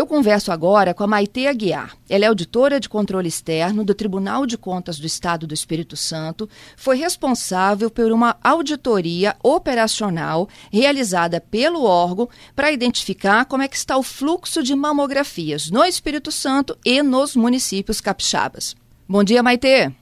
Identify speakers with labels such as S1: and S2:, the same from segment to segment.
S1: Eu converso agora com a Maite Aguiar. Ela é auditora de controle externo do Tribunal de Contas do Estado do Espírito Santo. Foi responsável por uma auditoria operacional realizada pelo órgão para identificar como é que está o fluxo de mamografias no Espírito Santo e nos municípios capixabas. Bom dia, Maite.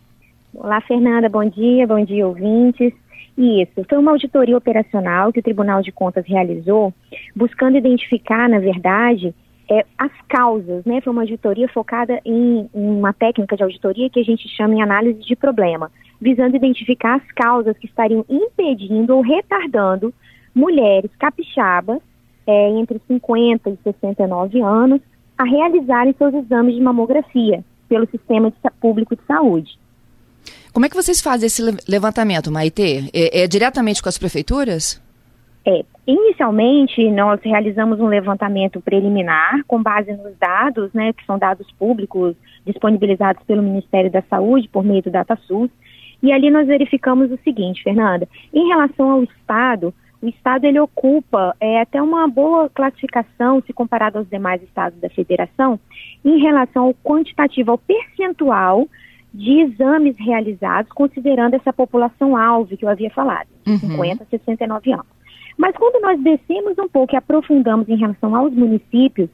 S2: Olá, Fernanda. Bom dia. Bom dia, ouvintes. Isso, foi uma auditoria operacional que o Tribunal de Contas realizou, buscando identificar, na verdade, é, as causas, né? Foi uma auditoria focada em, em, uma técnica de auditoria que a gente chama em análise de problema, visando identificar as causas que estariam impedindo ou retardando mulheres capixabas é, entre 50 e 69 anos a realizarem seus exames de mamografia pelo sistema de, público de saúde.
S1: Como é que vocês fazem esse levantamento, Maite? É, é diretamente com as prefeituras?
S2: É, inicialmente nós realizamos um levantamento preliminar com base nos dados, né, que são dados públicos disponibilizados pelo Ministério da Saúde por meio do DataSUS, e ali nós verificamos o seguinte, Fernanda, em relação ao Estado, o Estado ele ocupa é, até uma boa classificação se comparado aos demais estados da federação em relação ao quantitativo, ao percentual de exames realizados, considerando essa população alvo que eu havia falado, uhum. 50 a 69 anos. Mas quando nós descemos um pouco e aprofundamos em relação aos municípios,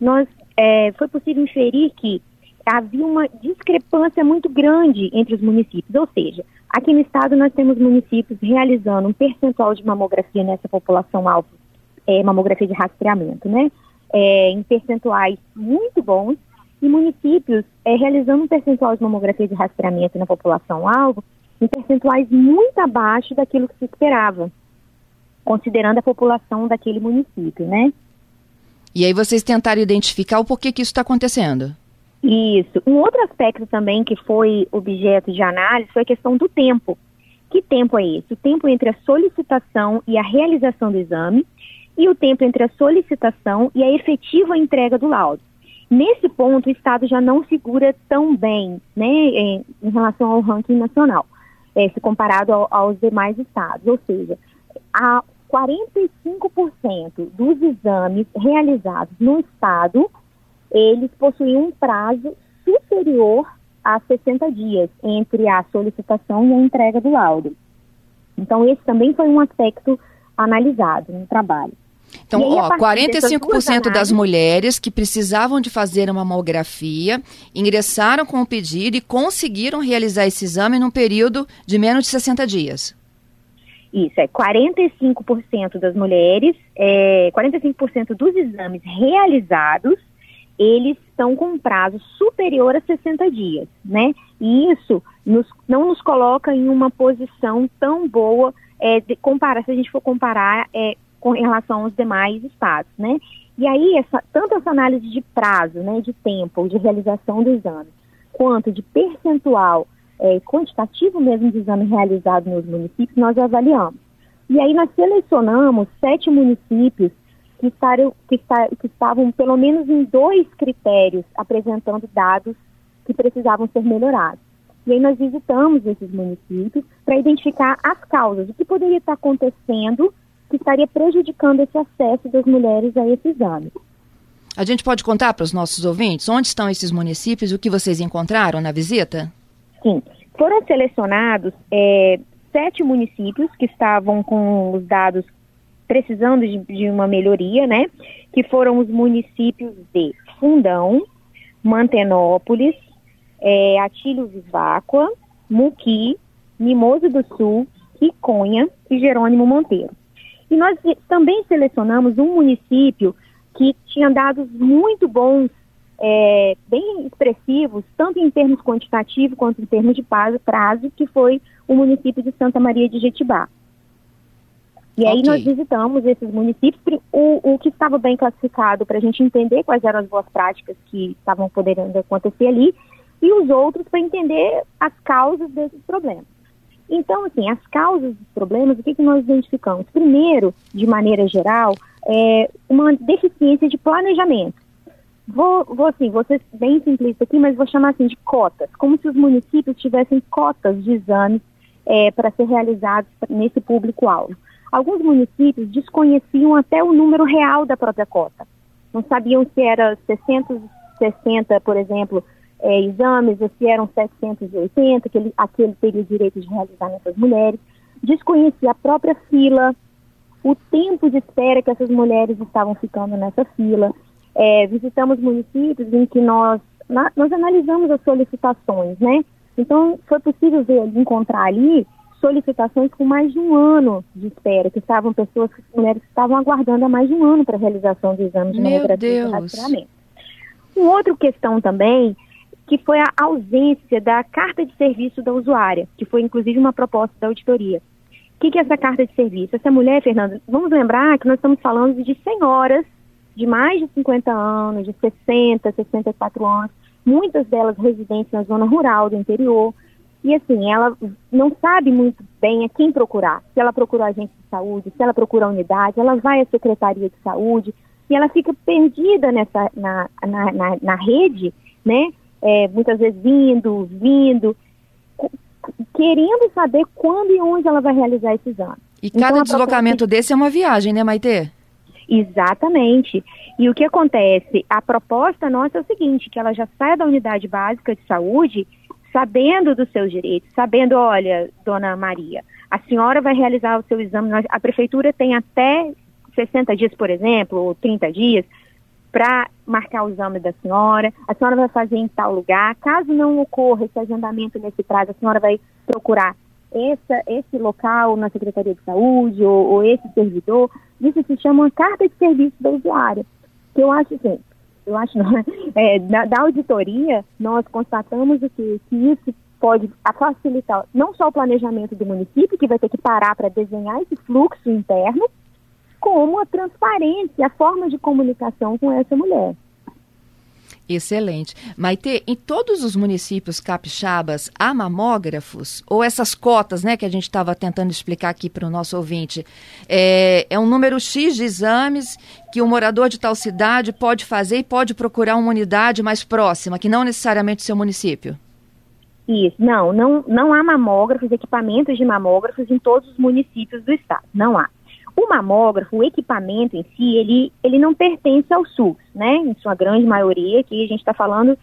S2: nós é, foi possível inferir que havia uma discrepância muito grande entre os municípios, ou seja, aqui no estado nós temos municípios realizando um percentual de mamografia nessa população alvo, é, mamografia de rastreamento, né? É, em percentuais muito bons, e municípios é, realizando um percentual de mamografia de rastreamento na população alvo em percentuais muito abaixo daquilo que se esperava considerando a população daquele município, né?
S1: E aí vocês tentaram identificar o porquê que isso está acontecendo?
S2: Isso. Um outro aspecto também que foi objeto de análise foi a questão do tempo. Que tempo é esse? O tempo entre a solicitação e a realização do exame e o tempo entre a solicitação e a efetiva entrega do laudo. Nesse ponto, o Estado já não figura tão bem né, em, em relação ao ranking nacional, é, se comparado ao, aos demais estados. Ou seja, a 45% dos exames realizados no estado, eles possuem um prazo superior a 60 dias entre a solicitação e a entrega do laudo. Então, esse também foi um aspecto analisado no trabalho.
S1: Então, aí, ó, 45% das mulheres que precisavam de fazer uma mamografia ingressaram com o pedido e conseguiram realizar esse exame num período de menos de 60 dias.
S2: Isso, é 45% das mulheres, é, 45% dos exames realizados, eles estão com prazo superior a 60 dias, né? E isso nos, não nos coloca em uma posição tão boa é, de comparar, se a gente for comparar é, com relação aos demais estados, né? E aí, essa, tanto essa análise de prazo, né, de tempo, de realização do exame, quanto de percentual é, quantitativo mesmo de exame realizado nos municípios, nós avaliamos. E aí nós selecionamos sete municípios que, estaram, que, está, que estavam pelo menos em dois critérios apresentando dados que precisavam ser melhorados. E aí nós visitamos esses municípios para identificar as causas, o que poderia estar acontecendo que estaria prejudicando esse acesso das mulheres a esse exame.
S1: A gente pode contar para os nossos ouvintes onde estão esses municípios e o que vocês encontraram na visita?
S2: Sim, foram selecionados é, sete municípios que estavam com os dados precisando de, de uma melhoria, né? Que foram os municípios de Fundão, Mantenópolis, é, Atílio Viváqua, Muqui, Mimoso do Sul, Iconha e Jerônimo Monteiro. E nós também selecionamos um município que tinha dados muito bons é, bem expressivos, tanto em termos quantitativos quanto em termos de prazo, que foi o município de Santa Maria de Jetibá. E aí okay. nós visitamos esses municípios, o, o que estava bem classificado para a gente entender quais eram as boas práticas que estavam podendo acontecer ali, e os outros para entender as causas desses problemas. Então, assim, as causas dos problemas, o que, que nós identificamos? Primeiro, de maneira geral, é uma deficiência de planejamento. Vou, vou assim, vou ser bem simplista aqui, mas vou chamar assim de cotas, como se os municípios tivessem cotas de exames é, para ser realizados nesse público-alvo. Alguns municípios desconheciam até o número real da própria cota. não sabiam se era 660, por exemplo, é, exames, ou se eram 780, que ele, aquele teria direito de realizar nessas mulheres. Desconhecia a própria fila, o tempo de espera que essas mulheres estavam ficando nessa fila. É, visitamos municípios em que nós, na, nós analisamos as solicitações, né? Então, foi possível ver, encontrar ali solicitações com mais de um ano de espera, que estavam pessoas, mulheres que estavam aguardando há mais de um ano para a realização de exames de mamografia e rastreamento. Uma outra questão também, que foi a ausência da carta de serviço da usuária, que foi inclusive uma proposta da auditoria. O que, que é essa carta de serviço? Essa mulher, Fernanda, vamos lembrar que nós estamos falando de senhoras de mais de 50 anos, de 60, 64 anos, muitas delas residentes na zona rural do interior, e assim, ela não sabe muito bem a quem procurar. Se ela procura a agente de saúde, se ela procura a unidade, ela vai à secretaria de saúde e ela fica perdida nessa, na, na, na, na rede, né? É, muitas vezes vindo, vindo, querendo saber quando e onde ela vai realizar esse exame.
S1: E então, cada deslocamento desse é uma viagem, né, Maite?
S2: Exatamente. E o que acontece? A proposta nossa é o seguinte, que ela já saia da unidade básica de saúde sabendo dos seus direitos, sabendo, olha, dona Maria, a senhora vai realizar o seu exame, a prefeitura tem até 60 dias, por exemplo, ou 30 dias, para marcar o exame da senhora, a senhora vai fazer em tal lugar, caso não ocorra esse agendamento nesse prazo, a senhora vai procurar essa, esse local na Secretaria de Saúde ou, ou esse servidor, isso se chama carta de serviço da usuária, que eu acho assim, eu acho não, é, da, da, auditoria, nós constatamos o que, que isso pode facilitar não só o planejamento do município, que vai ter que parar para desenhar esse fluxo interno, como a transparência, a forma de comunicação com essa mulher.
S1: Excelente. Maite, em todos os municípios capixabas há mamógrafos? Ou essas cotas, né, que a gente estava tentando explicar aqui para o nosso ouvinte? É, é um número X de exames que o morador de tal cidade pode fazer e pode procurar uma unidade mais próxima, que não necessariamente seu município?
S2: Isso, não, não, não há mamógrafos, equipamentos de mamógrafos em todos os municípios do estado, não há. O mamógrafo, o equipamento em si, ele, ele não pertence ao SUS, né? Em sua grande maioria, aqui a gente está falando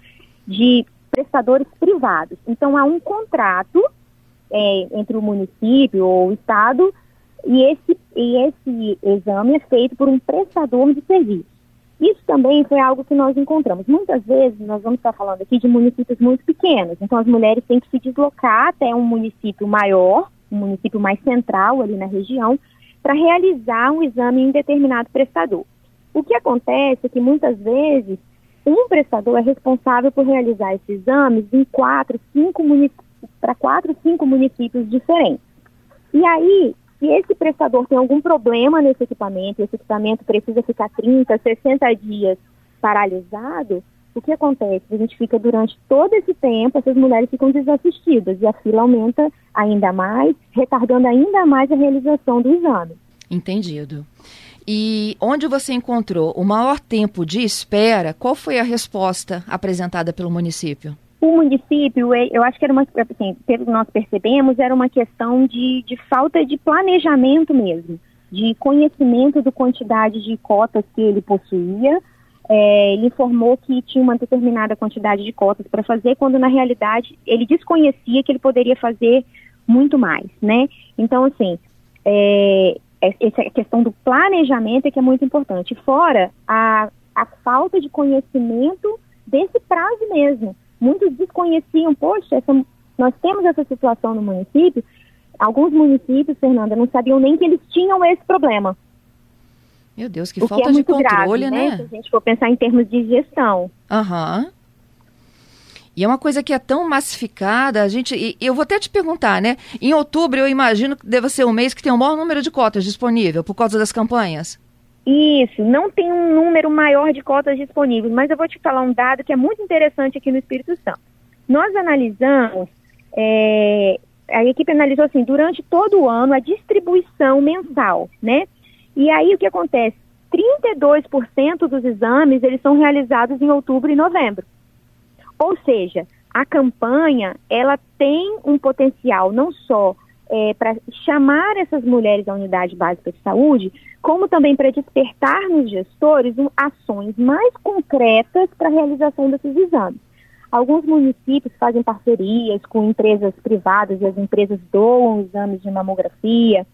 S2: de prestadores privados. Então, há um contrato é, entre o município ou o estado e esse, e esse exame é feito por um prestador de serviço. Isso também foi algo que nós encontramos. Muitas vezes nós vamos estar falando aqui de municípios muito pequenos, então as mulheres têm que se deslocar até um município maior, um município mais central ali na região, para realizar um exame em determinado prestador. O que acontece é que muitas vezes um prestador é responsável por realizar esses exames em quatro, cinco para quatro, cinco municípios diferentes. E aí, se esse prestador tem algum problema nesse equipamento, esse equipamento precisa ficar 30, 60 dias paralisado, o que acontece? A gente fica durante todo esse tempo, essas mulheres ficam desassistidas e a fila aumenta ainda mais, retardando ainda mais a realização do exame.
S1: Entendido. E onde você encontrou o maior tempo de espera, qual foi a resposta apresentada pelo município?
S2: O município, eu acho que era uma, assim, pelo que nós percebemos, era uma questão de, de falta de planejamento mesmo, de conhecimento da quantidade de cotas que ele possuía, é, ele informou que tinha uma determinada quantidade de cotas para fazer, quando na realidade ele desconhecia que ele poderia fazer muito mais, né? Então, assim, é, é essa questão do planejamento é que é muito importante. Fora a, a falta de conhecimento desse prazo mesmo. Muitos desconheciam, poxa, essa, nós temos essa situação no município. Alguns municípios, Fernanda, não sabiam nem que eles tinham esse problema.
S1: Meu Deus, que o falta que é de controle, grave, né?
S2: né? Se a gente for pensar em termos de gestão.
S1: Aham. Uhum. E é uma coisa que é tão massificada, a gente. E eu vou até te perguntar, né? Em outubro, eu imagino que deva ser um mês que tem o maior número de cotas disponível por causa das campanhas.
S2: Isso, não tem um número maior de cotas disponíveis, mas eu vou te falar um dado que é muito interessante aqui no Espírito Santo. Nós analisamos, é, a equipe analisou assim, durante todo o ano a distribuição mensal, né? E aí o que acontece? 32% dos exames eles são realizados em outubro e novembro. Ou seja, a campanha ela tem um potencial não só é, para chamar essas mulheres à unidade básica de saúde, como também para despertar nos gestores um, ações mais concretas para a realização desses exames. Alguns municípios fazem parcerias com empresas privadas e as empresas doam exames de mamografia,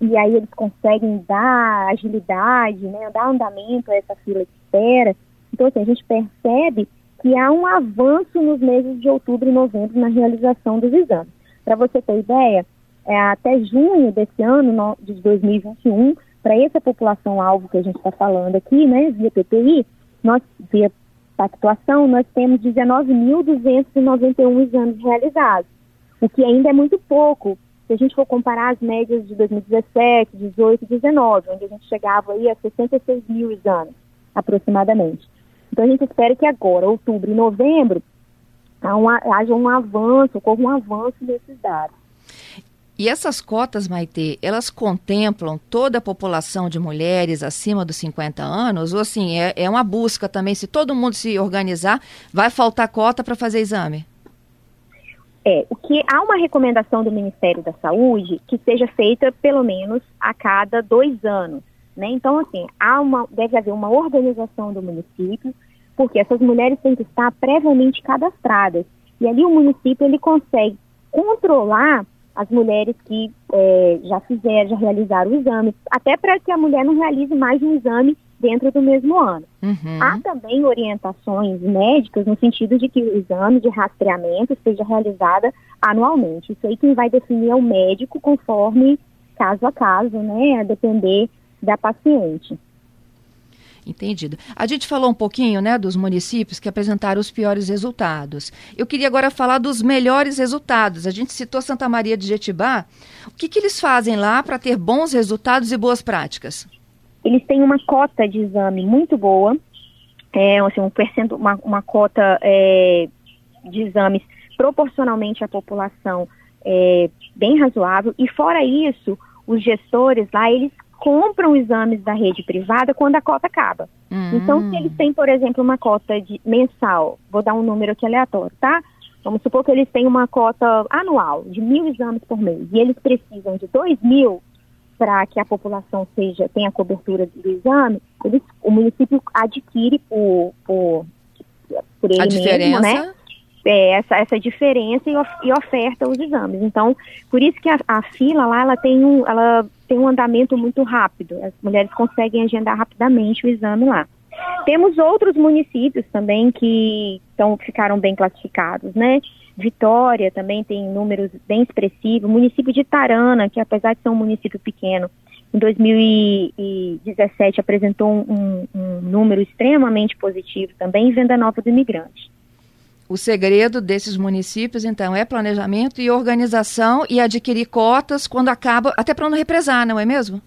S2: e aí eles conseguem dar agilidade, né, dar andamento a essa fila de espera. Então, assim, a gente percebe que há um avanço nos meses de outubro e novembro na realização dos exames. Para você ter ideia, é, até junho desse ano, no, de 2021, para essa população-alvo que a gente está falando aqui, né, via PPI, nós, via pactuação, nós temos 19.291 exames realizados, o que ainda é muito pouco se a gente for comparar as médias de 2017, 18 e 19, onde a gente chegava aí a 66 mil exames, aproximadamente. Então a gente espera que agora, outubro e novembro, haja um avanço, ocorra um avanço desses dados.
S1: E essas cotas, Maite, elas contemplam toda a população de mulheres acima dos 50 anos? Ou assim, é, é uma busca também, se todo mundo se organizar, vai faltar cota para fazer exame?
S2: É, o que há uma recomendação do Ministério da Saúde que seja feita pelo menos a cada dois anos. Né? Então, assim, há uma, deve haver uma organização do município, porque essas mulheres têm que estar previamente cadastradas. E ali o município ele consegue controlar as mulheres que é, já fizeram, já realizaram o exame, até para que a mulher não realize mais um exame dentro do mesmo ano. Uhum. Há também orientações médicas no sentido de que o exame de rastreamento seja realizado anualmente. Isso aí quem vai definir é o médico conforme caso a caso, né, a depender da paciente.
S1: Entendido. A gente falou um pouquinho, né, dos municípios que apresentaram os piores resultados. Eu queria agora falar dos melhores resultados. A gente citou Santa Maria de Jetibá. O que, que eles fazem lá para ter bons resultados e boas práticas?
S2: Eles têm uma cota de exame muito boa, é, assim, um percento, uma, uma cota é, de exames proporcionalmente à população é, bem razoável, e fora isso, os gestores lá, eles compram exames da rede privada quando a cota acaba. Uhum. Então, se eles têm, por exemplo, uma cota de mensal, vou dar um número aqui aleatório, tá? Vamos supor que eles têm uma cota anual de mil exames por mês e eles precisam de dois mil, para que a população seja tenha cobertura do exame, eles, o município adquire por, por, por ele a mesmo, diferença? né? É, essa, essa diferença e, of, e, oferta os exames. Então, por isso que a, a, fila lá ela tem, um, ela tem um andamento muito rápido. As mulheres conseguem agendar rapidamente o exame lá. Temos outros municípios também que então, ficaram bem classificados, né? Vitória também tem números bem expressivos. O município de Tarana, que apesar de ser um município pequeno, em 2017 apresentou um, um número extremamente positivo também, venda nova do imigrante.
S1: O segredo desses municípios, então, é planejamento e organização e adquirir cotas quando acaba, até para não represar, não é mesmo?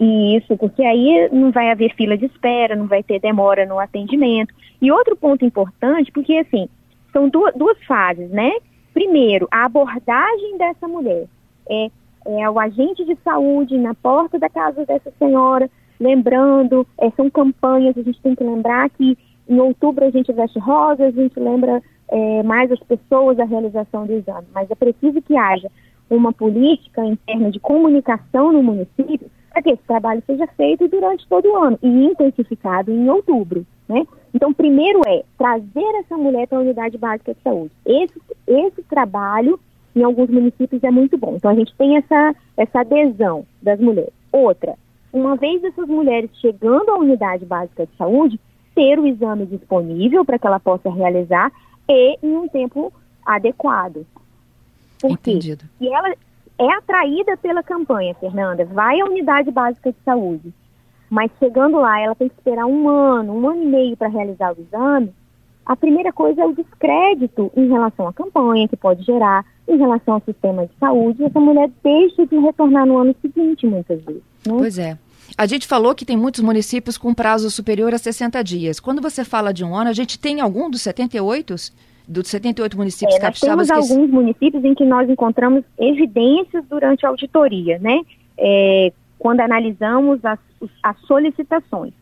S2: Isso, porque aí não vai haver fila de espera, não vai ter demora no atendimento. E outro ponto importante, porque assim, são duas, duas fases, né? Primeiro, a abordagem dessa mulher. É, é o agente de saúde na porta da casa dessa senhora, lembrando, é, são campanhas, a gente tem que lembrar que em outubro a gente veste rosa, a gente lembra é, mais as pessoas a realização do exame, mas é preciso que haja uma política interna de comunicação no município para que esse trabalho seja feito durante todo o ano e intensificado em outubro. Né? Então, primeiro é trazer essa mulher para a unidade básica de saúde. Esse, esse trabalho, em alguns municípios, é muito bom. Então, a gente tem essa, essa adesão das mulheres. Outra, uma vez essas mulheres chegando à unidade básica de saúde, ter o exame disponível para que ela possa realizar e em um tempo adequado.
S1: Por Entendido.
S2: E ela é atraída pela campanha, Fernanda, vai à unidade básica de saúde mas chegando lá, ela tem que esperar um ano, um ano e meio para realizar o exame. A primeira coisa é o descrédito em relação à campanha que pode gerar, em relação ao sistema de saúde. E essa mulher deixa de retornar no ano seguinte, muitas vezes. Né?
S1: Pois é. A gente falou que tem muitos municípios com prazo superior a 60 dias. Quando você fala de um ano, a gente tem algum dos 78? Dos 78 municípios é,
S2: capixabas? Temos que... alguns municípios em que nós encontramos evidências durante a auditoria, né? É, quando analisamos as, as solicitações.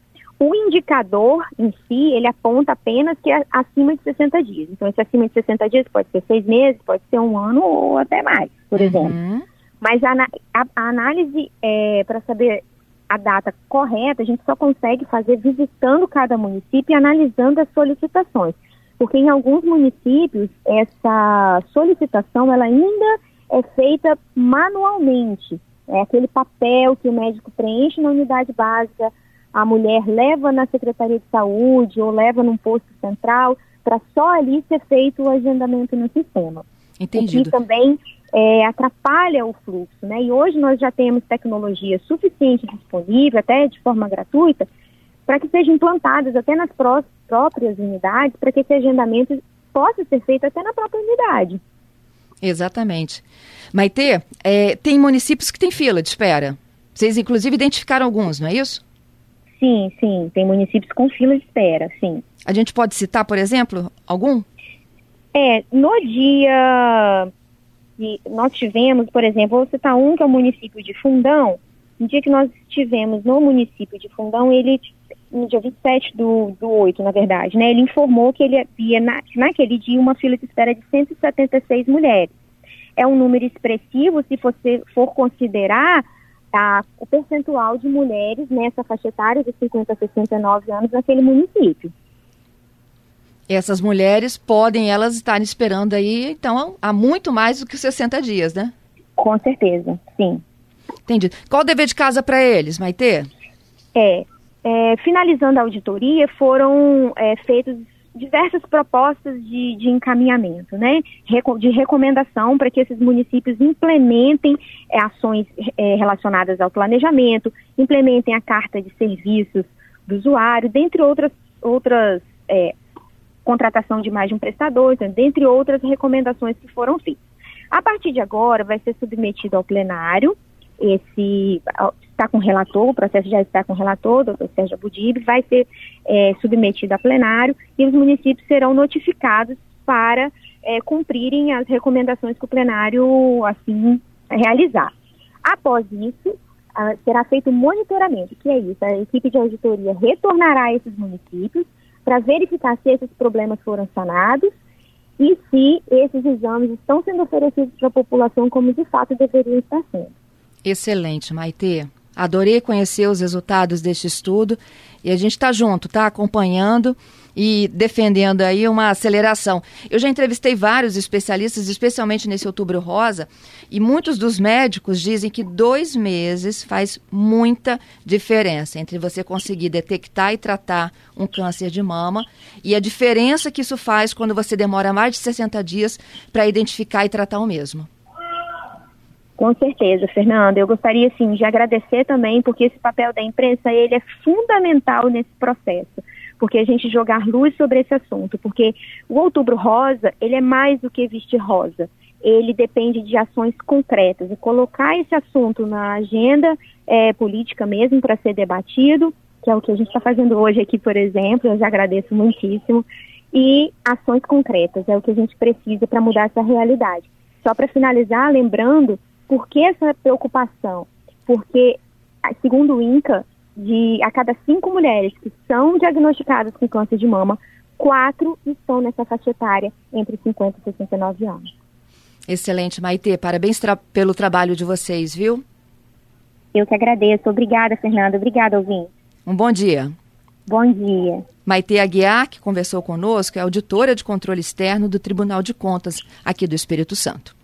S2: O indicador em si, ele aponta apenas que é acima de 60 dias. Então, esse acima de 60 dias pode ser seis meses, pode ser um ano ou até mais, por uhum. exemplo. Mas a, a, a análise é, para saber a data correta, a gente só consegue fazer visitando cada município e analisando as solicitações. Porque em alguns municípios, essa solicitação ela ainda é feita manualmente. É aquele papel que o médico preenche na unidade básica, a mulher leva na Secretaria de Saúde ou leva num posto central, para só ali ser feito o agendamento no sistema.
S1: Entendido.
S2: E também é, atrapalha o fluxo, né? E hoje nós já temos tecnologia suficiente disponível, até de forma gratuita, para que sejam implantadas até nas pró próprias unidades, para que esse agendamento possa ser feito até na própria unidade.
S1: Exatamente. Maite, é, tem municípios que têm fila de espera. Vocês, inclusive, identificaram alguns, não é isso?
S2: Sim, sim. Tem municípios com fila de espera, sim.
S1: A gente pode citar, por exemplo, algum?
S2: É, no dia que nós tivemos, por exemplo, vou citar um que é o município de Fundão. No dia que nós estivemos no município de Fundão, ele, no dia 27 do, do 8, na verdade, né, ele informou que ele havia, na, naquele dia, uma fila de espera de 176 mulheres. É um número expressivo se você for considerar tá, o percentual de mulheres nessa faixa etária de 50 a 69 anos naquele município.
S1: Essas mulheres podem elas estarem esperando aí, então, há muito mais do que 60 dias, né?
S2: Com certeza, sim.
S1: Entendi. Qual o dever de casa para eles, Maite?
S2: É, é, finalizando a auditoria, foram é, feitas diversas propostas de, de encaminhamento, né? de recomendação para que esses municípios implementem é, ações é, relacionadas ao planejamento, implementem a carta de serviços do usuário, dentre outras, outras é, contratação de mais de um prestador, então, dentre outras recomendações que foram feitas. A partir de agora, vai ser submetido ao plenário, esse está com relator, o processo já está com relator, doutor Sérgio Abudib, vai ser é, submetido a plenário e os municípios serão notificados para é, cumprirem as recomendações que o plenário assim realizar. Após isso, será feito um monitoramento, que é isso, a equipe de auditoria retornará a esses municípios para verificar se esses problemas foram sanados e se esses exames estão sendo oferecidos para a população como de fato deveriam estar sendo.
S1: Excelente, Maite. Adorei conhecer os resultados deste estudo e a gente está junto, está acompanhando e defendendo aí uma aceleração. Eu já entrevistei vários especialistas, especialmente nesse Outubro Rosa, e muitos dos médicos dizem que dois meses faz muita diferença entre você conseguir detectar e tratar um câncer de mama e a diferença que isso faz quando você demora mais de 60 dias para identificar e tratar o mesmo.
S2: Com certeza, Fernanda. Eu gostaria, sim, de agradecer também, porque esse papel da imprensa, ele é fundamental nesse processo porque a gente jogar luz sobre esse assunto, porque o Outubro Rosa, ele é mais do que vestir rosa. Ele depende de ações concretas e colocar esse assunto na agenda é, política mesmo para ser debatido, que é o que a gente está fazendo hoje aqui, por exemplo. Eu já agradeço muitíssimo. E ações concretas é o que a gente precisa para mudar essa realidade. Só para finalizar, lembrando por que essa preocupação? Porque, segundo o INCA, de a cada cinco mulheres que são diagnosticadas com câncer de mama, quatro estão nessa faixa etária entre 50 e 69 anos.
S1: Excelente, Maite. Parabéns tra pelo trabalho de vocês, viu?
S2: Eu que agradeço. Obrigada, Fernanda. Obrigada, ouvinte.
S1: Um bom dia.
S2: Bom dia.
S1: Maite Aguiar, que conversou conosco, é auditora de controle externo do Tribunal de Contas aqui do Espírito Santo.